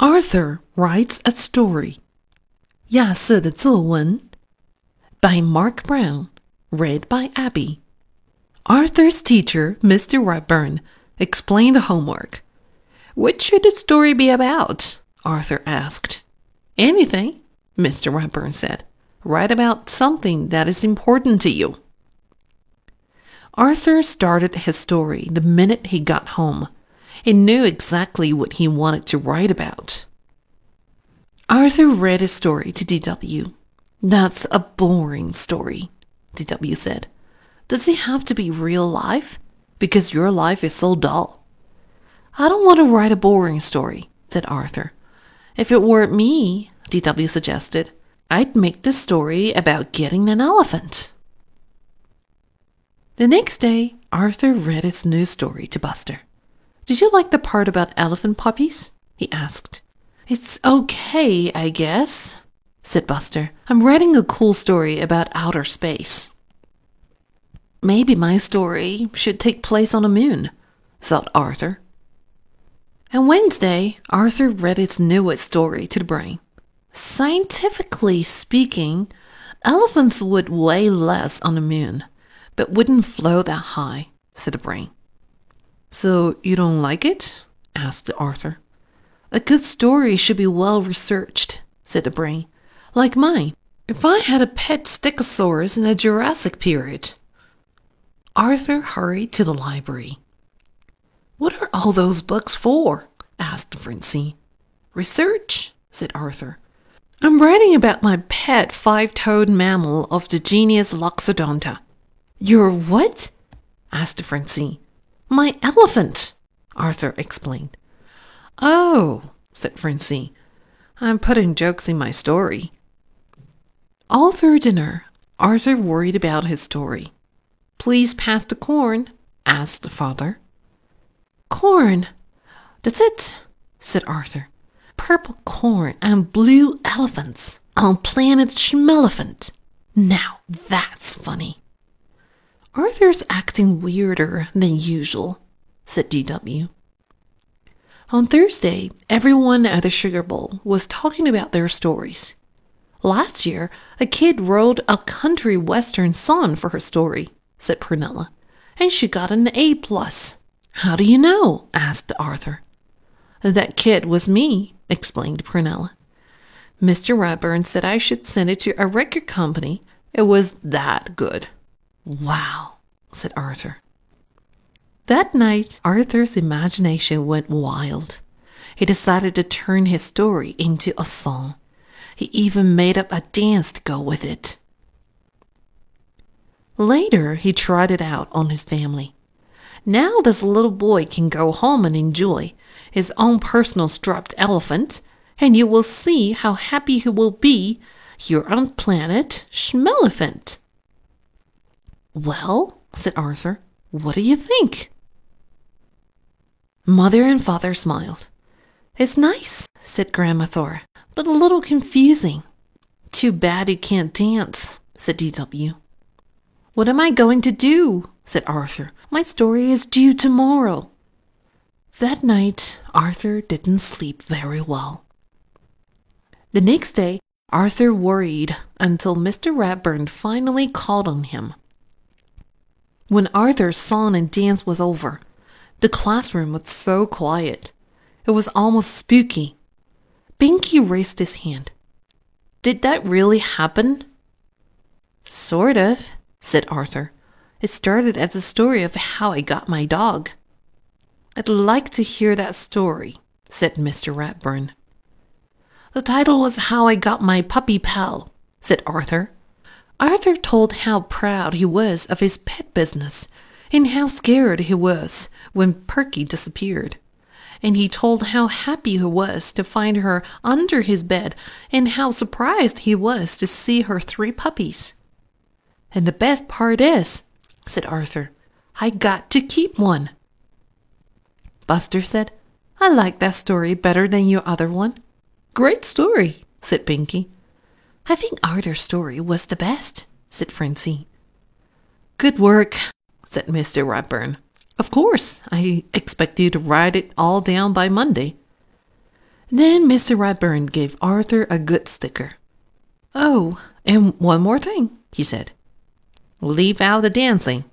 Arthur writes a story. 亚瑟的作文 by Marc Brown, read by Abby. Arthur's teacher, Mr. Ratburn, explained the homework. What should the story be about? Arthur asked. Anything, Mr. Ratburn said. Write about something that is important to you. Arthur started his story the minute he got home. He knew exactly what he wanted to write about. Arthur read his story to DW. That's a boring story, DW said. Does it have to be real life? Because your life is so dull. I don't want to write a boring story, said Arthur. If it weren't me, DW suggested, I'd make the story about getting an elephant. The next day, Arthur read his new story to Buster. Did you like the part about elephant puppies? he asked. It's okay, I guess, said Buster. I'm writing a cool story about outer space. Maybe my story should take place on the moon, thought Arthur. On Wednesday, Arthur read its newest story to the brain. Scientifically speaking, elephants would weigh less on the moon, but wouldn't float that high, said the brain. So you don't like it? asked Arthur. A good story should be well researched, said the brain. Like mine. If I had a pet stegosaurus in the Jurassic period. Arthur hurried to the library. What are all those books for? asked Francine. Research, said Arthur. I'm writing about my pet five-toed mammal of the genus Loxodonta. Your what? asked Francine. My elephant, Arthur explained. Oh, said Francine. I'm putting jokes in my story. All through dinner, Arthur worried about his story. Please pass the corn, asked the father. Corn? That's it, said Arthur. Purple corn and blue elephants on planet Schmelephant. Now that's funny. Arthur's acting weirder than usual, said DW. On Thursday, everyone at the Sugar Bowl was talking about their stories. Last year, a kid wrote a country western song for her story, said Prunella, and she got an A plus. How do you know? asked Arthur. That kid was me, explained Prunella. Mr. Ratburn said I should send it to a record company. It was that good. Wow, said Arthur. That night, Arthur's imagination went wild. He decided to turn his story into a song. He even made up a dance to go with it. Later, he tried it out on his family. Now this little boy can go home and enjoy his own personal striped elephant, and you will see how happy he will be here on planet Schmelephant. Well, said Arthur, what do you think? Mother and father smiled. It's nice, said Grandma Thora, but a little confusing. Too bad you can't dance, said D.W. What am I going to do? said Arthur. My story is due tomorrow. That night, Arthur didn't sleep very well. The next day, Arthur worried until Mr. Ratburn finally called on him. When Arthur's song and dance was over, the classroom was so quiet. It was almost spooky. Binky raised his hand. Did that really happen? Sort of, said Arthur. It started as a story of how I got my dog. I'd like to hear that story, said Mr. Ratburn. The title was How I Got My Puppy Pal, said Arthur. Arthur told how proud he was of his pet business and how scared he was when Perky disappeared. And he told how happy he was to find her under his bed and how surprised he was to see her three puppies. And the best part is, said Arthur, I got to keep one. Buster said, I like that story better than your other one. Great story, said Binky. I think Arthur's story was the best, said Francine. Good work, said Mr. Ratburn. Of course, I expect you to write it all down by Monday. Then Mr. Ratburn gave Arthur a good sticker. Oh, and one more thing, he said. Leave out the dancing.